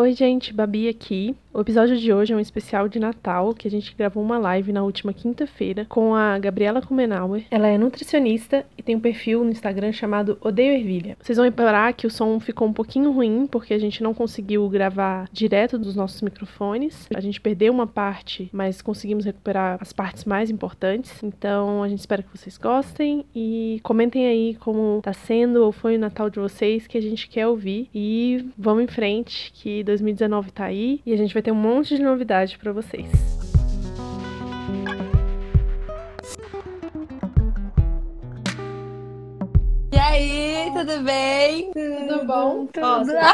Oi, gente, Babi aqui. O episódio de hoje é um especial de Natal que a gente gravou uma live na última quinta-feira com a Gabriela Kumenauer. Ela é nutricionista e tem um perfil no Instagram chamado Odeio Ervilha. Vocês vão reparar que o som ficou um pouquinho ruim porque a gente não conseguiu gravar direto dos nossos microfones. A gente perdeu uma parte, mas conseguimos recuperar as partes mais importantes. Então a gente espera que vocês gostem e comentem aí como tá sendo ou foi o Natal de vocês que a gente quer ouvir. E vamos em frente, que 2019 tá aí e a gente vai ter um monte de novidade para vocês. E aí, tudo bem? Tudo bom? Tudo. Ó,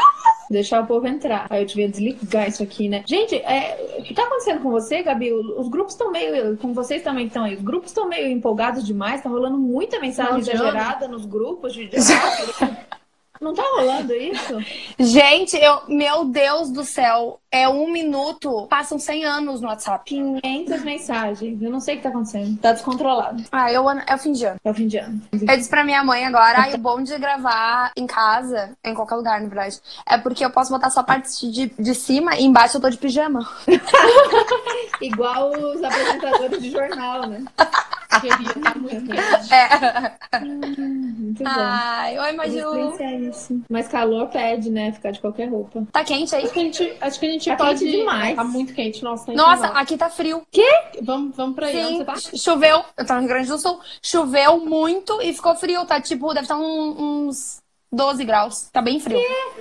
deixar o povo entrar. Aí eu devia desligar isso aqui, né? Gente, é, o que tá acontecendo com você, Gabi? Os grupos estão meio. Com vocês também estão aí. Os grupos estão meio empolgados demais. Tá rolando muita mensagem Não, exagerada nos grupos de. Não tá rolando isso? Gente, eu, meu Deus do céu, é um minuto, passam 100 anos no WhatsApp. 500 mensagens. Eu não sei o que tá acontecendo. Tá descontrolado. Ah, eu, é o fim de ano. É o fim de ano. Eu disse pra minha mãe agora, ai, o bom de gravar em casa, em qualquer lugar, na verdade, é porque eu posso botar só a parte de, de cima e embaixo eu tô de pijama. Igual os apresentadores de jornal, né? Queria tá muito quente. É. Muito bom. Ai, oi, Maju. Mas é isso. Mas calor pede, né? Ficar de qualquer roupa. Tá quente aí? Acho que a gente, acho que a gente Tá pode. quente demais. Tá muito quente, nossa. tá Nossa, aqui tá frio. Vamos, vamos pra aí. Sim, você tá? choveu. Eu tô no Rio Grande do Sul. Choveu muito e ficou frio. Tá tipo, deve estar um- uns 12 graus. Tá bem frio.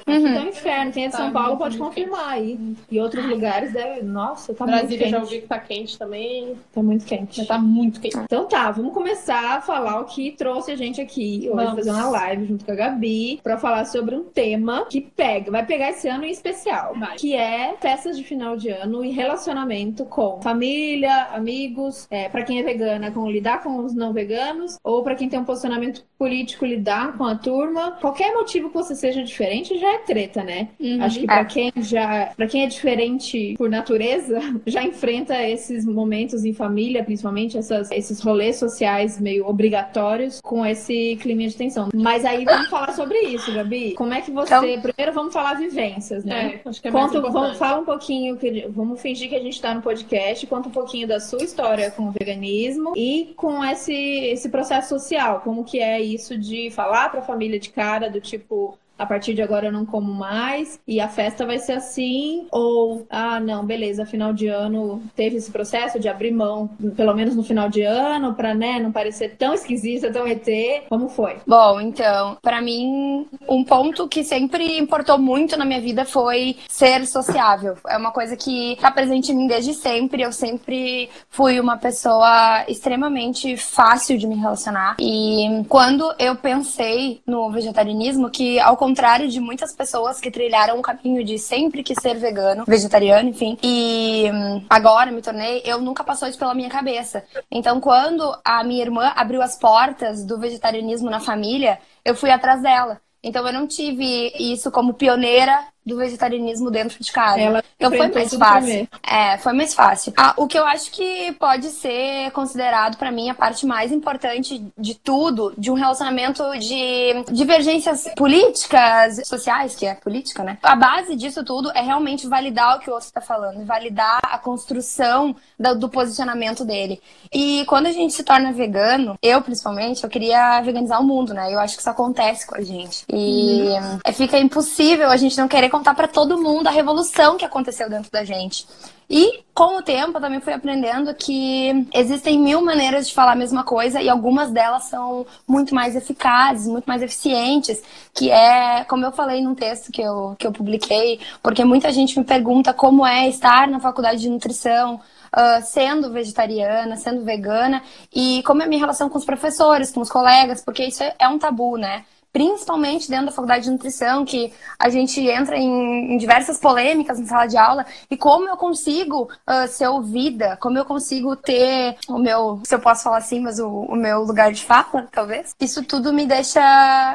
Uhum. Então, inferno. Quem é de Tá São Paulo pode confirmar aí. E outros lugares deve. Nossa, tá Brasília muito já quente. ouvi que tá quente também. Tá muito quente. Já tá muito quente. Então tá, vamos começar a falar o que trouxe a gente aqui hoje, Vamos. fazer uma live junto com a Gabi, pra falar sobre um tema que pega, vai pegar esse ano em especial, Vai. que é festas de final de ano e relacionamento com família, amigos, é, para quem é vegana, com lidar com os não veganos, ou pra quem tem um posicionamento político, lidar com a turma. Qualquer motivo que você seja diferente já é treta, né? Acho que É. pra quem já, para quem é diferente por natureza, já enfrenta esses momentos em família, principalmente essas, esses rolês sociais meio obrigatórios com esse clima de tensão. Mas aí vamos falar sobre isso, Gabi. Como é que você, Então- primeiro vamos falar vivências, né? É, acho que é importante. vamos, fala um pouquinho, que- vamos fingir que a gente tá no podcast, conta um pouquinho da sua história com o veganismo e com esse, esse processo social, como que é isso de falar pra família de cara, do tipo, a partir de agora eu não como mais e a festa vai ser assim, ou, ah, não, beleza, final de ano teve esse processo de abrir mão, pelo menos no final de ano, pra, né, não parecer tão esquisita, tão ET, como foi? Bom, então, pra mim, um ponto que sempre importou muito na minha vida foi ser sociável. É uma coisa que tá presente em mim desde sempre. Eu sempre fui uma pessoa extremamente fácil de me relacionar. E quando eu pensei no vegetarianismo, que ao contrário de muitas pessoas que trilharam o caminho de sempre que ser vegano, vegetariano, enfim, e hum, agora me tornei, eu nunca passou isso pela minha cabeça. Então, quando a minha irmã abriu as portas do vegetarianismo na família, eu fui atrás dela. Então, eu não tive isso como pioneira do vegetarianismo dentro de casa. Ela então, foi mais fácil. É, foi mais fácil. Ah, o que eu acho que pode ser considerado pra mim a parte mais importante de tudo, de um relacionamento de divergências políticas, sociais, que é política, né? A base disso tudo é realmente validar o que o outro tá falando, validar a construção do, do posicionamento dele. E quando a gente se torna vegano, eu principalmente, eu queria veganizar o mundo, né? Eu acho que isso acontece com a gente. E é, fica impossível a gente não querer contar pra todo mundo a revolução que aconteceu dentro da gente. E com o tempo eu também fui aprendendo que existem mil maneiras de falar a mesma coisa e algumas delas são muito mais eficazes, muito mais eficientes, que é, como eu falei num texto que eu, que eu publiquei, porque muita gente me pergunta como é estar na faculdade de nutrição, ah, sendo vegetariana, sendo vegana, e como é a minha relação com os professores, com os colegas, porque isso é, é um tabu, né? Principalmente dentro da faculdade de nutrição, que a gente entra em, em diversas polêmicas na sala de aula, e como eu consigo ah, ser ouvida, como eu consigo ter o meu, se eu posso falar assim, mas o, o meu lugar de fala, talvez. Isso tudo me deixa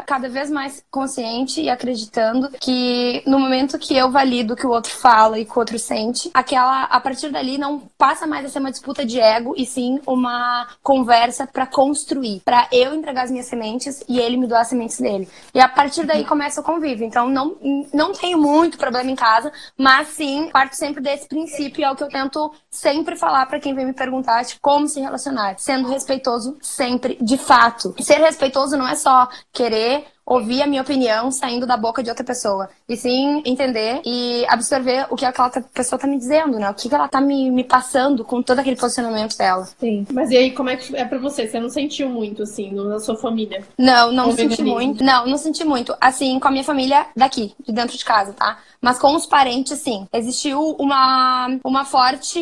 cada vez mais consciente e acreditando que no momento que eu valido o que o outro fala e que o outro sente, aquela, a partir dali não passa mais a ser uma disputa de ego, e sim uma conversa para construir, para eu entregar as minhas sementes e ele me doar as sementes dele. Dele. E a partir daí começa o convívio. Então não, não tenho muito problema em casa, mas sim parto sempre desse princípio e é o que eu tento sempre falar para quem vem me perguntar de como se relacionar, sendo respeitoso sempre, de fato. Ser respeitoso não é só querer ouvir a minha opinião saindo da boca de outra pessoa. E sim entender e absorver o que aquela pessoa tá me dizendo, né? O que, que ela tá me, me passando com todo aquele posicionamento dela. Sim. Mas e aí, como é que é pra você? Você não sentiu muito, assim, na sua família? Não, não senti muito. Não, não senti muito. Assim, com a minha família daqui, de dentro de casa, tá? Mas com os parentes, sim. Existiu uma, uma forte.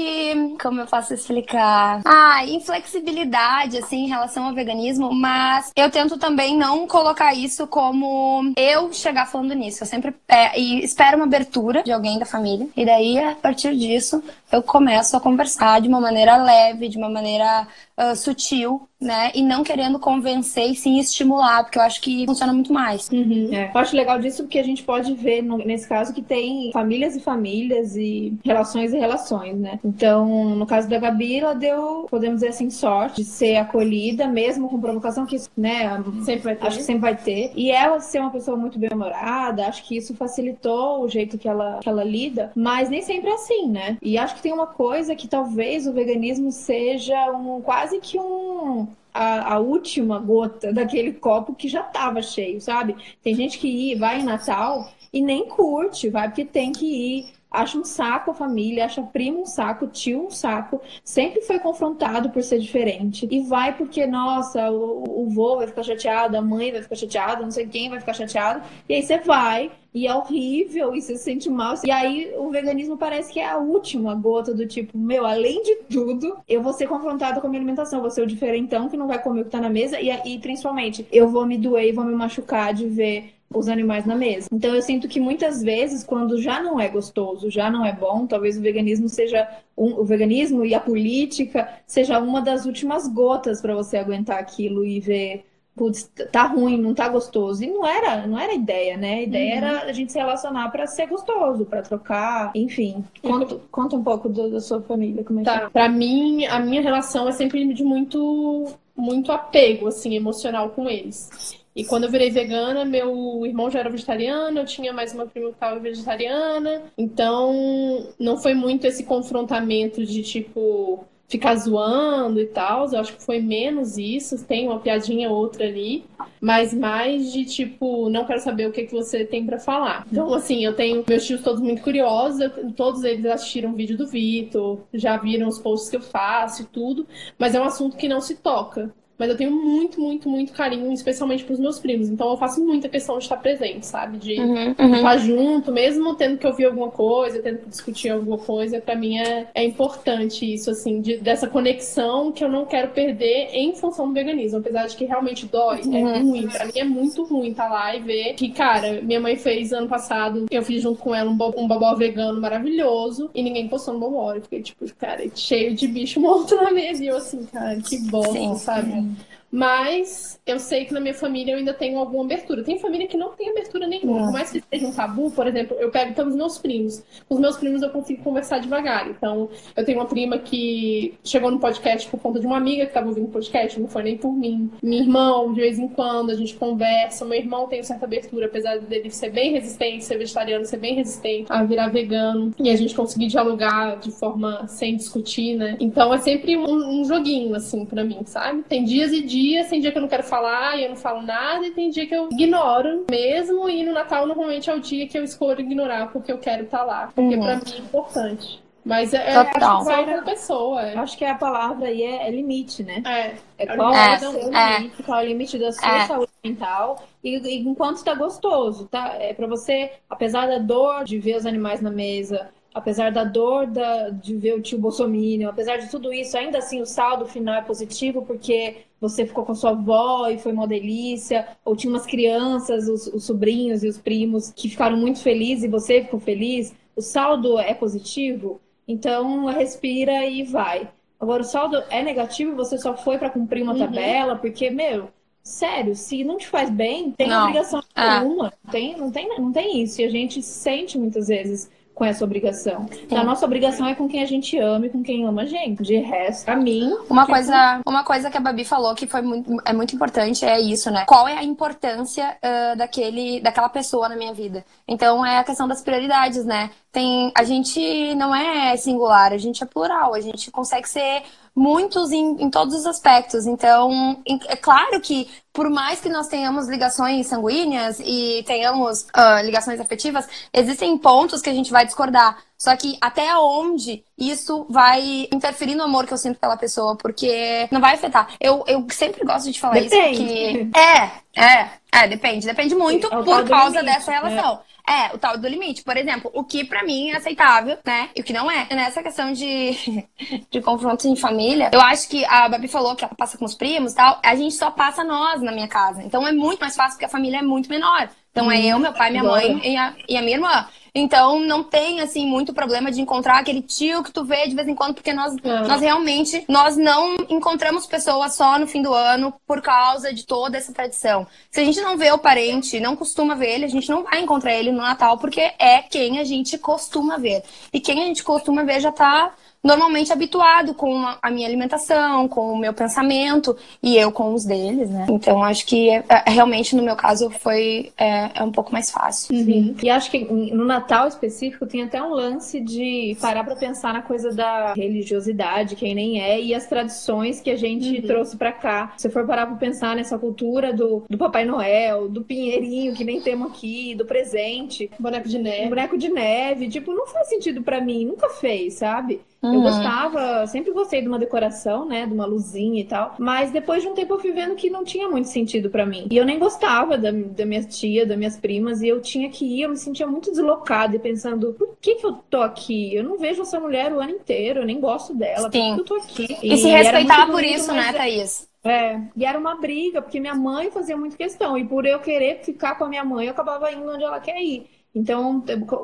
Como eu posso explicar? Ah, inflexibilidade, assim, em relação ao veganismo, mas eu tento também não colocar isso como eu chegar falando nisso. Eu sempre é, e espero uma abertura de alguém da família. E daí, a partir disso, eu começo a conversar de uma maneira leve, de uma maneira uh, sutil, né? E não querendo convencer e sim estimular, porque eu acho que funciona muito mais. Uhum. É. Eu acho legal disso porque a gente pode ver, no, nesse caso, que tem famílias e famílias e relações e relações, né? Então, no caso da Gabi, ela deu, podemos dizer assim, sorte de ser acolhida, mesmo com provocação, que isso, né? Sempre vai ter. Acho que sempre vai ter. E ela ser uma pessoa muito bem-humorada, acho que isso facilitou o jeito que ela, que ela lida, mas nem sempre é assim, né? E acho que tem uma coisa que talvez o veganismo seja um quase que um a, a, última gota daquele copo que já estava cheio, sabe? Tem gente que ir, vai em Natal e nem curte, vai porque tem que ir acha um saco a família, acha primo um saco, tio um saco, sempre foi confrontado por ser diferente. E vai porque, nossa, o, o vô vai ficar chateado, a mãe vai ficar chateada, não sei quem vai ficar chateado. E aí você vai, e é horrível, e você se sente mal. E aí o veganismo parece que é a última gota do tipo, meu, além de tudo, eu vou ser confrontado com a minha alimentação, vou ser o diferentão que não vai comer o que tá na mesa, e, e principalmente, eu vou me doer e vou me machucar de ver os animais na mesa. Então eu sinto que muitas vezes, quando já não é gostoso, já não é bom, talvez o veganismo seja um, o veganismo e a política seja uma das últimas gotas para você aguentar aquilo e ver putz, tá ruim, não tá gostoso. E não era, não era ideia, né? A ideia uhum. era a gente se relacionar para ser gostoso, para trocar, enfim. Conta, conta um pouco do, da sua família, como é tá. que é? Pra mim, a minha relação é sempre de muito muito apego assim emocional com eles. E quando eu virei vegana, meu irmão já era vegetariano, eu tinha mais uma prima que estava vegetariana. Então, não foi muito esse confrontamento de tipo ficar zoando e tal. Eu acho que foi menos isso. Tem uma piadinha outra ali, mas mais de tipo, não quero saber o que, que você tem para falar. Então, assim, eu tenho meus tios todos muito curiosos, todos eles assistiram o vídeo do Vitor, já viram os posts que eu faço e tudo, mas é um assunto que não se toca. Mas eu tenho muito, muito, muito carinho, especialmente pros meus primos. Então eu faço muita questão de estar presente, sabe? De uhum, uhum. estar junto, mesmo tendo que ouvir alguma coisa, tendo que discutir alguma coisa. para mim é, é importante isso, assim, de, dessa conexão que eu não quero perder em função do veganismo. Apesar de que realmente dói, é uhum. é ruim. Pra mim é muito ruim estar tá lá e ver que, cara, minha mãe fez ano passado, eu fiz junto com ela um, bo um bobó vegano maravilhoso e ninguém postou no bobó. Eu fiquei, tipo, cara, cheio de bicho morto na mesa. E eu assim, cara, que bosta, Sim. sabe? Mm-hmm. Mas eu sei que na minha família eu ainda tenho alguma abertura. Tem família que não tem abertura nenhuma. Por mais que seja um tabu, por exemplo, eu pego pelos meus primos. Com os meus primos eu consigo conversar devagar. Então, eu tenho uma prima que chegou no podcast por conta de uma amiga que estava ouvindo o podcast, não foi nem por mim. Meu irmão, de vez em quando, a gente conversa. Meu irmão tem certa abertura, apesar dele ser bem resistente, ser vegetariano, ser bem resistente a virar vegano. E a gente conseguir dialogar de forma sem discutir, né? Então, é sempre um, um joguinho, assim, para mim, sabe? Tem dias e dias dias, tem dia que eu não quero falar e eu não falo nada, e tem dia que eu ignoro mesmo, e no Natal normalmente é o dia que eu escolho ignorar porque eu quero estar lá, porque uhum. pra mim é importante. Mas é, é Total. acho que pessoa. É. Acho que a palavra aí é, é limite, né? É. É qual é, é o seu é. limite, qual é o limite da sua é. saúde mental e, e enquanto está gostoso, tá? É para você, apesar da dor de ver os animais na mesa, apesar da dor da, de ver o tio Bolsonaro, apesar de tudo isso, ainda assim o saldo final é positivo porque você ficou com sua avó e foi uma delícia, ou tinha umas crianças, os, os sobrinhos e os primos que ficaram muito felizes e você ficou feliz, o saldo é positivo, então respira e vai. Agora, o saldo é negativo, você só foi para cumprir uma uhum. tabela, porque, meu, sério, se não te faz bem, tem não. obrigação é. nenhuma. Não tem, não, tem, não tem isso. E a gente sente muitas vezes com essa obrigação. Então, a nossa obrigação é com quem a gente ama e com quem ama a gente. De resto, pra mim. Uma tipo... coisa, uma coisa que a Babi falou que foi muito, é muito importante é isso, né? Qual é a importância uh, daquele, daquela pessoa na minha vida? Então é a questão das prioridades, né? Tem, a gente não é singular, a gente é plural, a gente consegue ser muitos em, em, todos os aspectos. Então, é claro que, por mais que nós tenhamos ligações sanguíneas e tenhamos uh, ligações afetivas, existem pontos que a gente vai discordar. Só que até onde isso vai interferir no amor que eu sinto pela pessoa, porque não vai afetar. Eu, eu sempre gosto de falar depende. isso, porque. É, é, é, depende. Depende muito é por causa limite, dessa relação. Né? É, o tal do limite. Por exemplo, o que para mim é aceitável, né? E o que não é. Nessa questão de, de confrontos em família, eu acho que a Babi falou que ela passa com os primos e tal. A gente só passa nós na minha casa. Então é muito mais fácil porque a família é muito menor. Então é eu, meu pai, minha mãe e a, e a minha irmã. Então não tem assim muito problema de encontrar aquele tio que tu vê de vez em quando, porque nós, nós realmente nós não encontramos pessoas só no fim do ano por causa de toda essa tradição. Se a gente não vê o parente, não costuma ver ele, a gente não vai encontrar ele no Natal porque é quem a gente costuma ver. E quem a gente costuma ver já tá normalmente habituado com a minha alimentação, com o meu pensamento e eu com os deles, né? Então acho que é, é, realmente no meu caso foi é, é um pouco mais fácil. Uhum. E acho que no Natal específico tem até um lance de parar para pensar na coisa da religiosidade, quem nem é, e as tradições que a gente uhum. trouxe para cá. Se for parar para pensar nessa cultura do, do Papai Noel, do Pinheirinho, que nem temos aqui, do presente, boneco de neve, boneco de neve, tipo, não faz sentido para mim, nunca fez, sabe? Uhum. Eu gostava, sempre gostei de uma decoração, né? De uma luzinha e tal. Mas depois de um tempo eu fui vendo que não tinha muito sentido para mim. E eu nem gostava da, da minha tia, das minhas primas. E eu tinha que ir, eu me sentia muito deslocada e pensando, por que que eu tô aqui? Eu não vejo essa mulher o ano inteiro, eu nem gosto dela. Sim. Por que eu tô aqui? E, e se respeitar por isso, né, Thaís? É, e era uma briga, porque minha mãe fazia muito questão. E por eu querer ficar com a minha mãe, eu acabava indo onde ela quer ir. Então,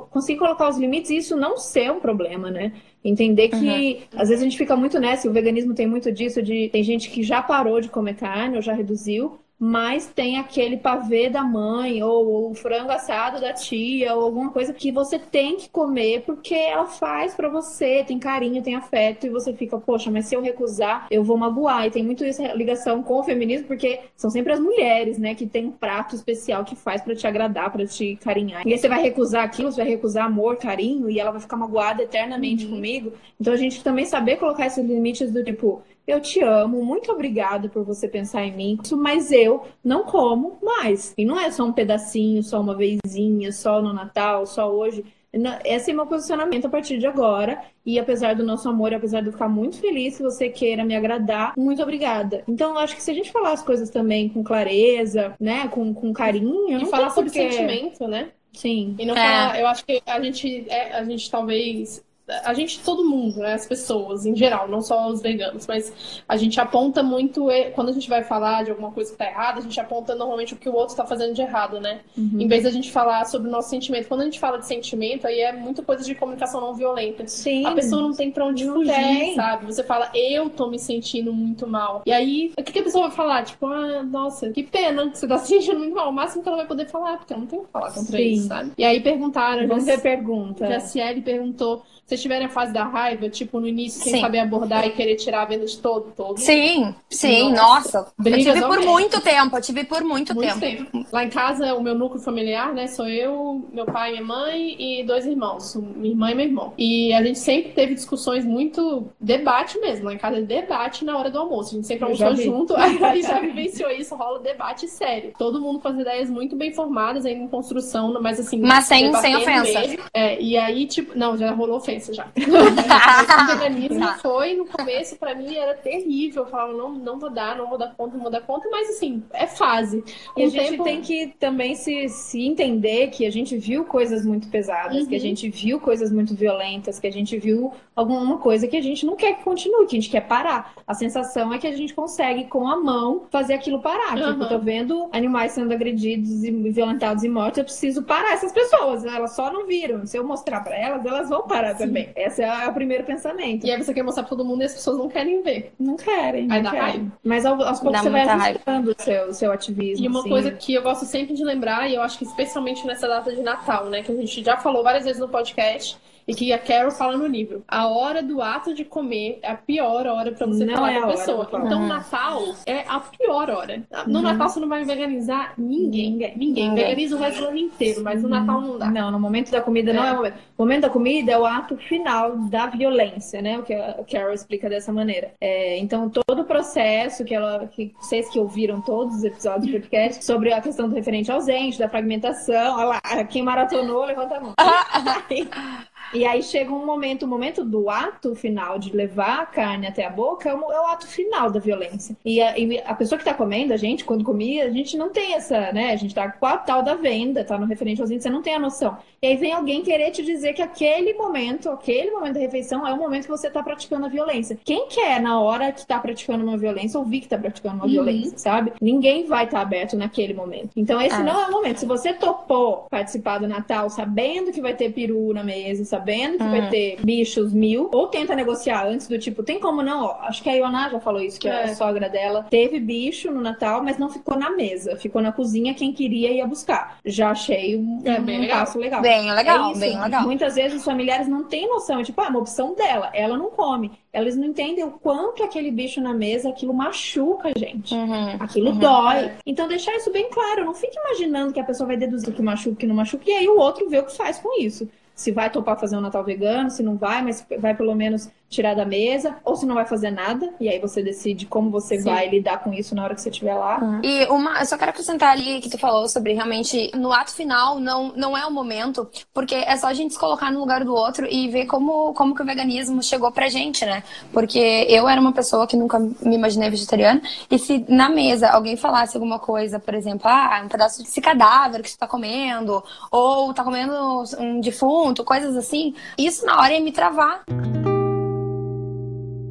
conseguir colocar os limites e isso não ser um problema, né? Entender que uhum. às vezes a gente fica muito nessa, e o veganismo tem muito disso, de tem gente que já parou de comer carne ou já reduziu, mas tem aquele pavê da mãe ou o frango assado da tia ou alguma coisa que você tem que comer porque ela faz para você, tem carinho, tem afeto e você fica, poxa, mas se eu recusar, eu vou magoar. E tem muito essa ligação com o feminismo porque são sempre as mulheres, né, que tem um prato especial que faz para te agradar, para te carinhar. E aí você vai recusar aquilo, você vai recusar amor, carinho e ela vai ficar magoada eternamente uhum. comigo. Então a gente também saber colocar esses limites do tipo, eu te amo, muito obrigada por você pensar em mim, mas eu não como mais. E não é só um pedacinho, só uma vezinha, só no Natal, só hoje. Esse é meu posicionamento a partir de agora. E apesar do nosso amor, apesar de eu ficar muito feliz, se você queira me agradar, muito obrigada. Então, eu acho que se a gente falar as coisas também com clareza, né, com, com carinho. E falar sobre porque... sentimento, né? Sim. E não é. falar, eu acho que a gente, é, a gente talvez a gente, todo mundo, né, as pessoas em geral, não só os veganos, mas a gente aponta muito, quando a gente vai falar de alguma coisa que tá errada, a gente aponta normalmente o que o outro está fazendo de errado, né? Uhum. Em vez da gente falar sobre o nosso sentimento. Quando a gente fala de sentimento, aí é muita coisa de comunicação não violenta. Sim. A pessoa não tem pra onde fugir, tem. sabe? Você fala, eu tô me sentindo muito mal. E aí, o que, que a pessoa vai falar? Tipo, ah, nossa, que pena que você tá se sentindo muito mal. O máximo que ela vai poder falar, porque ela não tem o que falar contra Sim. isso, sabe? E aí perguntaram. Ver pergunta. A Ciele perguntou vocês tiverem a fase da raiva, tipo, no início, sem sim. saber abordar e querer tirar a venda de todo, todo. Sim, sim, nossa. nossa. Eu tive por muito tempo, eu tive por muito, muito tempo. tempo. Lá em casa, o meu núcleo familiar, né, sou eu, meu pai, minha mãe e dois irmãos, minha irmã e meu irmão. E a gente sempre teve discussões muito debate mesmo, lá em casa debate na hora do almoço. A gente sempre almoçou junto, aí já vivenciou isso, rola debate sério. Todo mundo com as ideias muito bem formadas, ainda em construção, mas assim. Mas sem, sem ofensa. Mesmo. É, e aí, tipo, não, já rolou ofensa já. o veganismo foi, no começo, para mim, era terrível. Eu falava, não, não vou dar, não vou dar conta, não vou dar conta, mas assim, é fase. Com e a gente tempo... tem que também se, se entender que a gente viu coisas muito pesadas, uhum. que a uhum. gente viu coisas muito violentas, que a gente viu alguma coisa que a gente não quer que continue, que a gente quer parar. A sensação é que a gente consegue, com a mão, fazer aquilo parar. Uhum. Tipo, eu tô vendo animais sendo agredidos e violentados e mortos, eu preciso parar essas pessoas. Elas só não viram. Se eu mostrar para elas, elas vão parar também. Também. Esse é o primeiro pensamento. E aí você quer mostrar pra todo mundo e as pessoas não querem ver. Não querem. Aí não dá querem. raiva. Mas aos, poucos você vai ajustando o seu, o seu ativismo. E uma assim. coisa que eu gosto sempre de lembrar, e eu acho que especialmente nessa data de Natal, né? Que a gente já falou várias vezes no podcast. E que a Carol fala no livro. A hora do ato de comer é a pior hora pra você Não falar é com a pessoa. Então, Uhum. o Natal é a pior hora. No Natal você não vai veganizar ninguém. Ninguém. Ninguém. Ninguém. Veganiza o resto do ano inteiro, mas no Natal não dá. Não, no momento da comida não É. é o momento. O momento da comida é o ato final da violência, né? O que a Carol explica dessa maneira. É, então, todo o processo que ela. Que vocês que ouviram todos os episódios do podcast sobre a questão do referente ausente, da fragmentação. Olha lá, quem maratonou, levanta a mão. E aí chega um momento, o momento do ato final de levar a carne até a boca é o, é o ato final da violência. E a, e a pessoa que tá comendo, a gente, quando comia, a gente não tem essa, né? A gente tá com a tal da venda, tá no referente você não tem a noção. E aí vem alguém querer te dizer que aquele momento, aquele momento da refeição é o momento que você tá praticando a violência. Quem quer, na hora que tá praticando uma violência, ouvir que tá praticando uma Uhum. violência, sabe? Ninguém vai estar aberto naquele momento. Então esse É. não é o momento. Se você topou participar do Natal sabendo que vai ter peru na mesa, sabendo que vai Uhum. ter bichos mil, ou tenta negociar antes do tipo, tem como não? Ó, acho que a Ioná já falou isso, que É. a sogra dela teve bicho no Natal, mas não ficou na mesa. Ficou na cozinha, quem queria ia buscar. Já achei um, É, bem um legal. passo legal. Bem legal, É isso. bem legal. Muitas vezes os familiares não têm noção, é tipo, ah, é uma opção dela, ela não come. Elas não entendem o quanto aquele bicho na mesa, aquilo machuca a gente. Uhum. Aquilo Uhum. dói. Então, deixar isso bem claro. Não fique imaginando que a pessoa vai deduzir que machuca, que não machuca, e aí o outro vê o que faz com isso. Se vai topar fazer um Natal vegano, se não vai, mas vai pelo menos tirar da mesa, ou se não vai fazer nada, e aí você decide como você Sim. vai lidar com isso na hora que você estiver lá. E uma, eu só quero acrescentar ali que tu falou sobre realmente no ato final não, não é o momento, porque é só a gente se colocar no lugar do outro e ver como, como que o veganismo chegou pra gente, né? Porque eu era uma pessoa que nunca me imaginei vegetariana, e se na mesa alguém falasse alguma coisa, por exemplo, ah, um pedaço desse cadáver que você tá comendo, ou tá comendo um defunto, coisas assim, isso na hora ia me travar.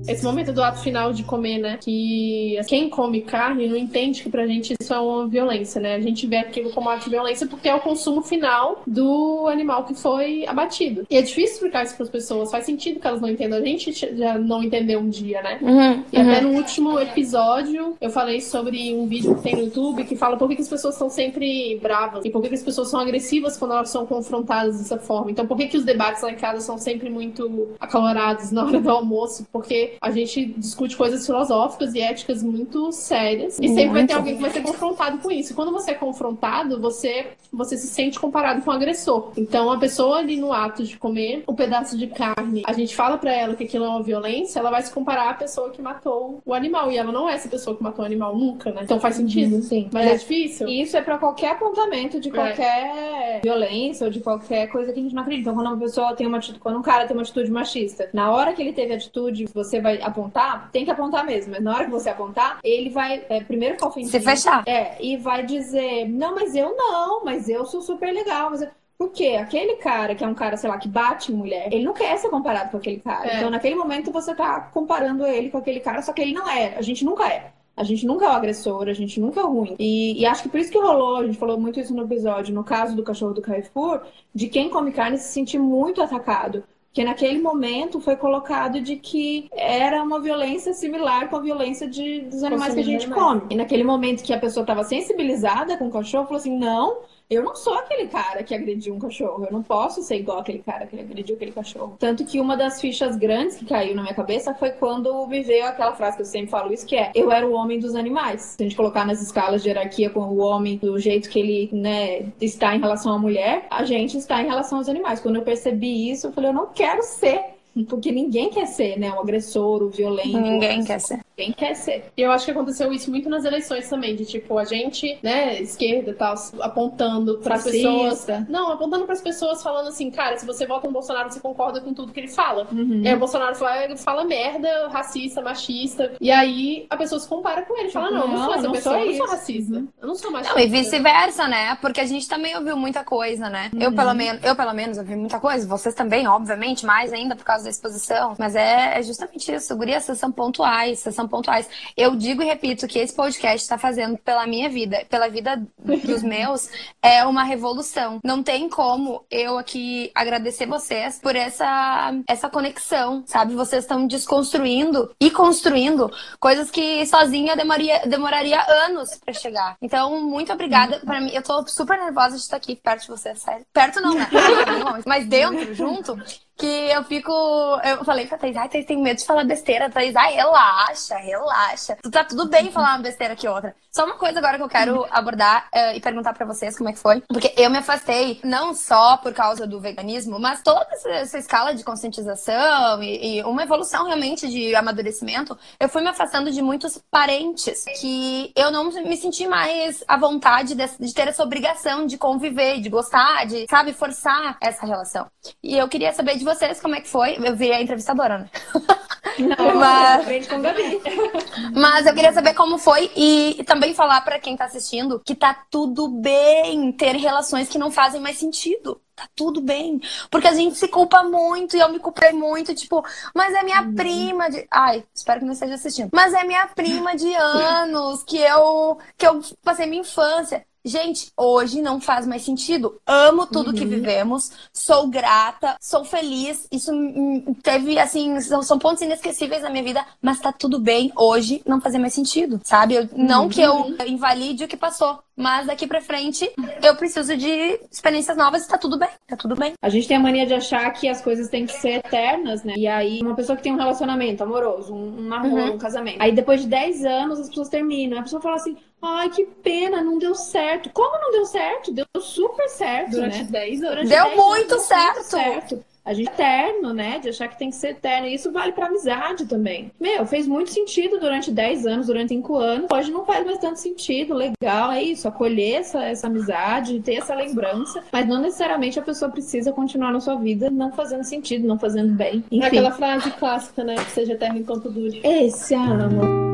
Esse momento do ato final de comer, né? Que quem come carne não entende que pra gente isso é uma violência, né? A gente vê aquilo como ato de violência porque é o consumo final do animal que foi abatido. E é difícil explicar isso pras pessoas. Faz sentido que elas não entendam. A gente já não entendeu um dia, né? Uhum, E até no último episódio eu falei sobre um vídeo que tem no YouTube que fala por que, que as pessoas são sempre bravas e por que, que as pessoas são agressivas quando elas são confrontadas dessa forma. Então por que, que os debates lá em casa são sempre muito acalorados na hora do almoço? Porque a gente discute coisas filosóficas e éticas muito sérias e sempre vai ter Muito. alguém que vai ser confrontado com isso. E quando você é confrontado, você, você se sente comparado com o agressor. Então a pessoa ali no ato de comer um pedaço de carne, a gente fala pra ela que aquilo é uma violência, ela vai se comparar à pessoa que matou o animal. E ela não é essa pessoa que matou o animal nunca, né? Então faz sentido. Sim. Mas é, difícil. E isso é pra qualquer apontamento de qualquer violência ou de qualquer coisa que a gente não acredita. Então, quando uma pessoa tem uma atitude, quando um cara tem uma atitude machista, na hora que ele teve atitude, você vai apontar, tem que apontar mesmo. Mas na hora que você apontar, ele vai é, primeiro ficar ofendido. Se fechar. É, e vai dizer, não, mas eu não, mas eu sou super legal. Mas eu... Porque aquele cara que é um cara, sei lá, que bate em mulher, ele não quer ser comparado com aquele cara. É. Então, naquele momento, você tá comparando ele com aquele cara, só que ele não é. A gente nunca é. A gente nunca é o agressor, a gente nunca é o ruim. E, e acho que por isso que rolou, a gente falou muito isso no episódio, no caso do cachorro do Carrefour, de quem come carne se sentir muito atacado. Porque naquele momento foi colocado de que era uma violência similar com a violência de, dos animais que a gente animais. come. E naquele momento que a pessoa estava sensibilizada com o cachorro, falou assim: não, eu não sou aquele cara que agrediu um cachorro. Eu não posso ser igual aquele cara que agrediu aquele cachorro. Tanto que uma das fichas grandes que caiu na minha cabeça foi quando me veio aquela frase que eu sempre falo isso, que é eu era o homem dos animais. Se a gente colocar nas escalas de hierarquia com o homem do jeito que ele, né, está em relação à mulher, a gente está em relação aos animais. Quando eu percebi isso, eu falei, eu não quero ser. Porque ninguém quer ser, né? O agressor, o violento. Ninguém quer ser. Ninguém quer ser. E eu acho que aconteceu isso muito nas eleições também, de tipo, a gente, né, esquerda e tal, apontando para pessoas. Não, apontando para as pessoas falando assim, cara, se você vota no Bolsonaro, você concorda com tudo que ele fala. Uhum. E aí o Bolsonaro fala, fala merda, racista, machista. E aí a pessoa se compara com ele, fala, não, eu não, Não, sou essa não pessoa, sou eu não sou racista. Uhum. Eu não sou machista. Não, e vice-versa, né? Porque a gente também ouviu muita coisa, né? Eu, pelo menos, eu, pelo menos, ouvi muita coisa. Vocês também, obviamente, mais ainda por causa da exposição. Mas é, é justamente isso. Guria, vocês são pontuais, vocês são são pontuais. Eu digo e repito que esse podcast está fazendo pela minha vida, pela vida dos meus, é uma revolução. Não tem como eu aqui agradecer vocês por essa, essa conexão, sabe? Vocês estão desconstruindo e construindo coisas que sozinha demoraria, demoraria anos para chegar. Então, muito obrigada. Para mim, eu tô super nervosa de estar aqui perto de vocês, sério. Perto não, né? Mas dentro, junto que eu fico. Eu falei pra Thaís, ai, Thaís tem medo de falar besteira. Thaís, ai, relaxa, relaxa. Tu tá tudo bem falar uma besteira que outra. Só uma coisa agora que eu quero abordar uh, e perguntar pra vocês como é que foi. Porque eu me afastei, não só por causa do veganismo, mas toda essa, essa escala de conscientização e, e, uma evolução realmente de amadurecimento, eu fui me afastando de muitos parentes que eu não me senti mais à vontade de, de ter essa obrigação de conviver, de gostar, de, sabe, forçar essa relação. E eu queria saber de vocês como é que foi. Eu vi a entrevistadora, né? Não, mas... com Gabi. mas eu queria saber como foi e, e também falar para quem tá assistindo que tá tudo bem ter relações que não fazem mais sentido. Tá tudo bem. Porque a gente se culpa muito e eu me culpei muito, tipo, mas é minha uhum. prima de. Ai, espero que não esteja assistindo. Mas é minha prima de anos que eu que eu passei minha infância. Gente, hoje não faz mais sentido. Amo tudo uhum. que vivemos, sou grata, sou feliz. Isso teve, assim, são pontos inesquecíveis na minha vida, mas tá tudo bem. Hoje não fazia mais sentido, sabe? Eu, não uhum. que eu invalide o que passou, mas daqui pra frente eu preciso de experiências novas e tá tudo bem, tá tudo bem. A gente tem a mania de achar que as coisas têm que ser eternas, né? E aí, uma pessoa que tem um relacionamento amoroso, um, um namoro, uhum. um casamento. Aí depois de 10 anos as pessoas terminam. A pessoa fala assim: ai, que pena, não deu certo. Como não deu certo? Deu super certo, Durante né? 10 anos. Deu 10 muito anos, certo. certo a gente é eterno, né? De achar que tem que ser eterno. E isso vale pra amizade também. Meu, fez muito sentido durante 10 anos, durante 5 anos. Hoje não faz mais tanto sentido. Legal, é isso. Acolher essa, essa amizade, ter essa lembrança. Mas não necessariamente a pessoa precisa continuar na sua vida não fazendo sentido, não fazendo bem. Enfim. Aquela frase clássica, né? Que seja eterno enquanto dure. Esse amo.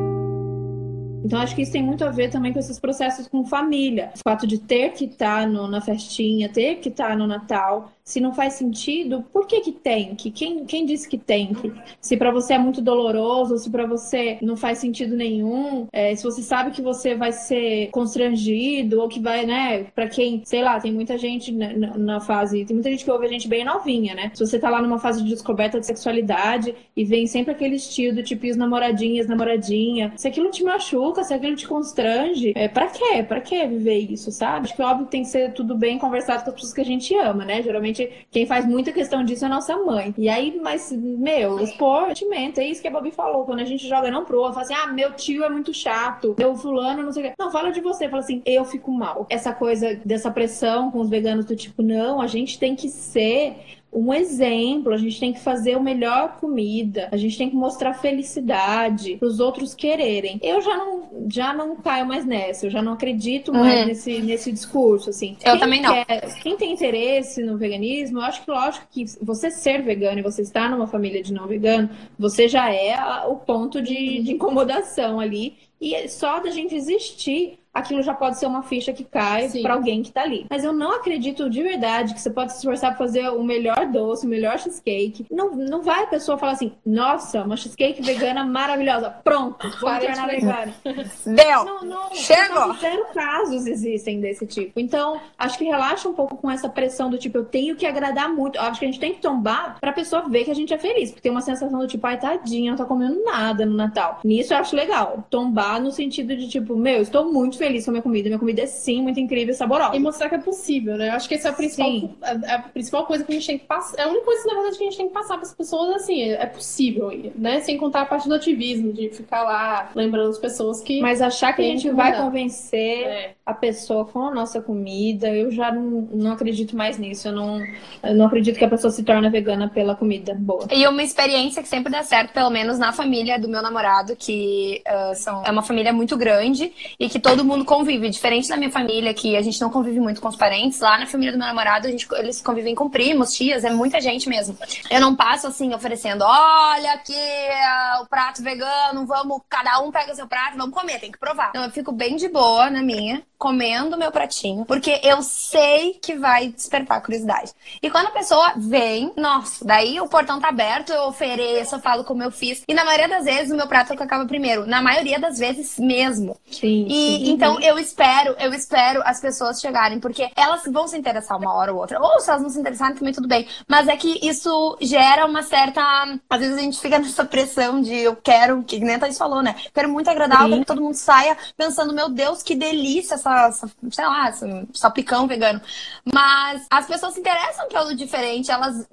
Então, acho que isso tem muito a ver também com esses processos com família. O fato de ter que estar tá na festinha, ter que estar tá no Natal, se não faz sentido, por que que tem que? Quem, quem disse que tem que? Se para você é muito doloroso, se para você não faz sentido nenhum, é, se você sabe que você vai ser constrangido ou que vai, né, para quem, sei lá, tem muita gente na, na, fase, tem muita gente que ouve a gente bem novinha, né? Se você tá lá numa fase de descoberta de sexualidade e vem sempre aquele estilo tipo os namoradinhas, namoradinha, se aquilo te machuca, se aquilo te constrange, é para quê? Para que viver isso, sabe? Acho que óbvio tem que ser tudo bem conversado com as pessoas que a gente ama, né? Geralmente quem faz muita questão disso é a nossa mãe. E aí, mas, meu, esportimento, é isso que a Bobby falou. Quando a gente joga não pro fala assim, ah, meu tio é muito chato, meu fulano, não sei o quê. Não, fala de você, fala assim, eu fico mal. Essa coisa dessa pressão com os veganos do tipo, não, a gente tem que ser um exemplo, a gente tem que fazer a melhor comida, a gente tem que mostrar felicidade para os outros quererem. Eu já não, já não caio mais nessa, eu já não acredito mais uhum. nesse, nesse discurso, assim. Eu quem também não. Quer, quem tem interesse no veganismo, eu acho que lógico que você ser vegano e você estar numa família de não vegano, você já é o ponto de, de incomodação ali. E só da gente existir aquilo já pode ser uma ficha que cai para alguém que tá ali. Mas eu não acredito de verdade que você pode se esforçar pra fazer o melhor doce, o melhor cheesecake. Não, não vai a pessoa falar assim, nossa, uma cheesecake vegana maravilhosa. Pronto, vou me tornar vegana. Deu! Não, não, Chegou! Zero casos existem desse tipo. Então, acho que relaxa um pouco com essa pressão do tipo, eu tenho que agradar muito. Acho que a gente tem que tombar pra pessoa ver que a gente é feliz. Porque tem uma sensação do tipo, ai, tadinha, não tá comendo nada no Natal. Nisso eu acho legal. Tombar no sentido de tipo, meu, estou muito feliz feliz com a minha comida. Minha comida é sim muito incrível e saborosa. E mostrar que é possível, né? Eu acho que essa é a principal, a, a, principal coisa que a gente tem que passar. É a única coisa, na verdade, que a gente tem que passar para as pessoas assim, é, é possível, né? Sem contar a parte do ativismo, de ficar lá lembrando as pessoas que. Mas achar que a gente vai convencer é. A pessoa com a nossa comida, eu já não, acredito mais nisso. Eu não, eu não acredito que a pessoa se torne vegana pela comida boa. E uma experiência que sempre dá certo, pelo menos na família do meu namorado, que uh, são, é uma família muito grande e que todo mundo mundo convive. Diferente da minha família, que a gente não convive muito com os parentes, lá na família do meu namorado, a gente, eles convivem com primos, tias, é muita gente mesmo. Eu não passo assim, oferecendo, olha aqui uh, o prato vegano, vamos, cada um pega seu prato, vamos comer, tem que provar. Então eu fico bem de boa na minha comendo meu pratinho, porque eu sei que vai despertar curiosidade. E quando a pessoa vem, nossa, daí o portão tá aberto, eu ofereço, eu falo como eu fiz. E na maioria das vezes o meu prato é o que acaba primeiro. Na maioria das vezes mesmo. Sim. E sim. então eu espero, eu espero as pessoas chegarem, porque elas vão se interessar uma hora ou outra. Ou se elas não se interessarem, também tudo bem. Mas é que isso gera uma certa. Às vezes a gente fica nessa pressão de eu quero, que nem a Thaís falou, né? Quero muito agradar, quero que todo mundo saia pensando, meu Deus, que delícia essa, essa sei lá, essa salpicão vegano. Mas as pessoas se interessam pelo diferente, elas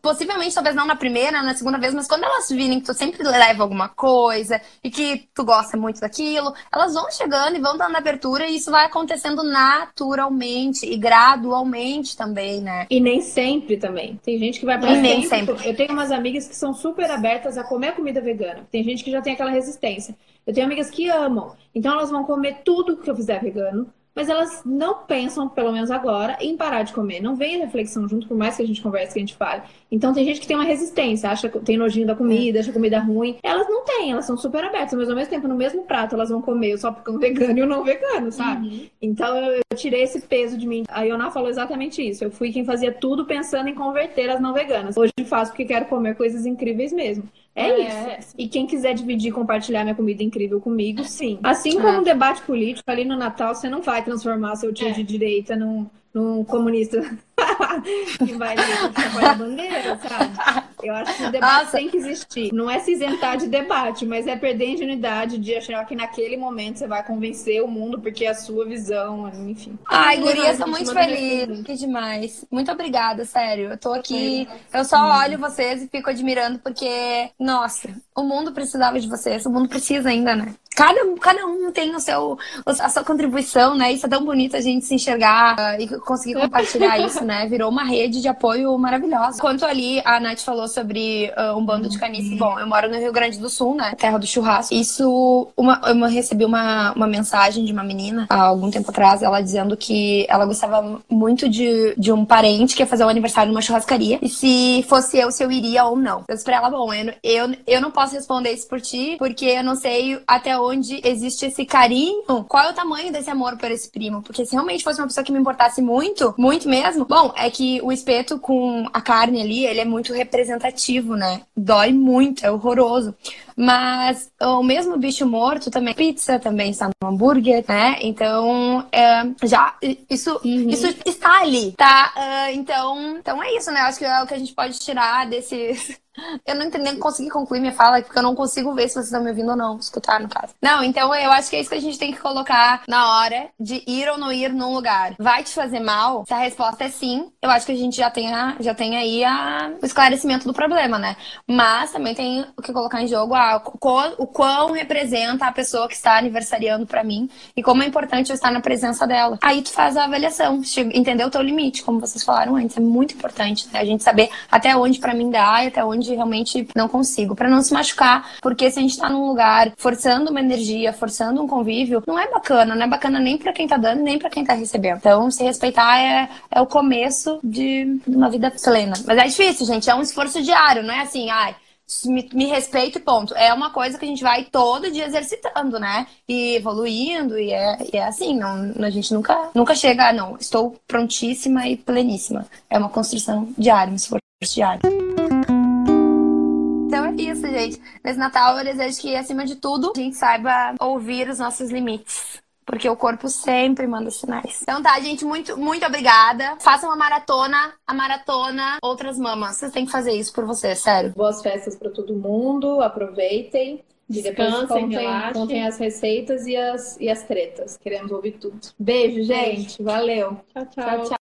possivelmente, talvez não na primeira, na segunda vez, mas quando elas virem que tu sempre leva alguma coisa e que tu gosta muito daquilo, elas vão chegando e vão dando abertura e isso vai acontecendo naturalmente e gradualmente também, né? E nem sempre também. Tem gente que vai pra E nem sempre. sempre. Eu tenho umas amigas que são super abertas a comer comida vegana. Tem gente que já tem aquela resistência. Eu tenho amigas que amam. Então elas vão comer tudo que eu fizer vegano. Mas elas não pensam, pelo menos agora, em parar de comer. Não vem a reflexão junto, por mais que a gente converse, que a gente fale. Então tem gente que tem uma resistência, acha que tem nojinho da comida, acha comida ruim. Elas não têm, elas são super abertas, mas ao mesmo tempo, no mesmo prato, elas vão comer o salpicão vegano e o não vegano, sabe? Então eu, eu tirei esse peso de mim. A Iona falou exatamente isso. Eu fui quem fazia tudo pensando em converter as não veganas. Hoje faço porque quero comer coisas incríveis mesmo. É, É. isso. E quem quiser dividir e compartilhar minha comida incrível comigo, sim. Assim como um debate político ali no Natal, você não vai transformar seu tio É. de direita num, num comunista que vai a bandeira, sabe? Eu acho que o debate Nossa. tem que existir. Não é se isentar de debate, mas é perder a ingenuidade de achar que naquele momento você vai convencer o mundo porque é a sua visão, enfim. Ai, tô gente, muito feliz. Que demais. Muito obrigada, sério. Eu tô aqui, eu só olho vocês e fico admirando porque, nossa, o mundo precisava de vocês. O mundo precisa ainda, né? Cada, cada um tem o seu, a sua contribuição, né? Isso é tão bonito a gente se enxergar ah, e conseguir compartilhar isso, né? Virou uma rede de apoio maravilhosa. Quanto ali a Nath falou sobre ah, um bando de canice, bom, eu moro no Rio Grande do Sul, né? Terra do churrasco. Isso, uma, eu recebi uma, uma mensagem de uma menina há algum tempo atrás, ela dizendo que ela gostava muito de, de um parente que ia fazer um aniversário numa churrascaria. E se fosse eu, se eu iria ou não. Eu disse pra ela, bom, eu, eu, eu não posso responder isso por ti, porque eu não sei até onde existe esse carinho. Qual é o tamanho desse amor por esse primo? Porque se realmente fosse uma pessoa que me importasse muito, muito mesmo, bom, é que o espeto com a carne ali, ele é muito representativo, né? Dói muito, é horroroso. Mas o mesmo bicho morto também, pizza também está no hambúrguer, né? Então, é, já, isso, isso está ali, tá? Ah, então, então é isso, né? Acho que é o que a gente pode tirar desse. Eu não entendi, não consegui concluir minha fala, porque eu não consigo ver se vocês estão me ouvindo ou não, escutar no caso. Não, então eu acho que é isso que a gente tem que colocar na hora de ir ou não ir num lugar. Vai te fazer mal? Se a resposta é sim, eu acho que a gente já tem, a, já tem aí a, o esclarecimento do problema, né? Mas também tem o que colocar em jogo a, o quão representa a pessoa que está aniversariando pra mim e como é importante eu estar na presença dela. Aí tu faz a avaliação, entender o teu limite, como vocês falaram antes. É muito importante, né? A gente saber até onde pra mim dá e até onde realmente não consigo, Pra não se machucar, porque se a gente tá num lugar forçando uma energia, forçando um convívio, não é bacana, não é bacana nem pra quem tá dando, nem pra quem tá recebendo. Então, se respeitar é, é o começo de uma vida plena. Mas é difícil, gente, é um esforço diário, não é assim, ai, me, me respeito ponto. É uma coisa que a gente vai todo dia exercitando, né? E evoluindo, e é, e é assim, não, a gente nunca, nunca chega, a, não, estou prontíssima e pleníssima. É uma construção diária, um esforço diário. Gente. Nesse Natal eu desejo que, acima de tudo, a gente saiba ouvir os nossos limites. Porque o corpo sempre manda sinais. Então tá, gente, muito, muito obrigada. Façam uma maratona, a maratona Outras Mamas. Vocês têm que fazer isso por vocês, sério. Boas festas para todo mundo, aproveitem. E depois Descansem, contem, relaxem. contem as receitas e as, e as tretas. Queremos ouvir tudo. Beijo, gente. Valeu. Tchau, tchau. Tchau, tchau.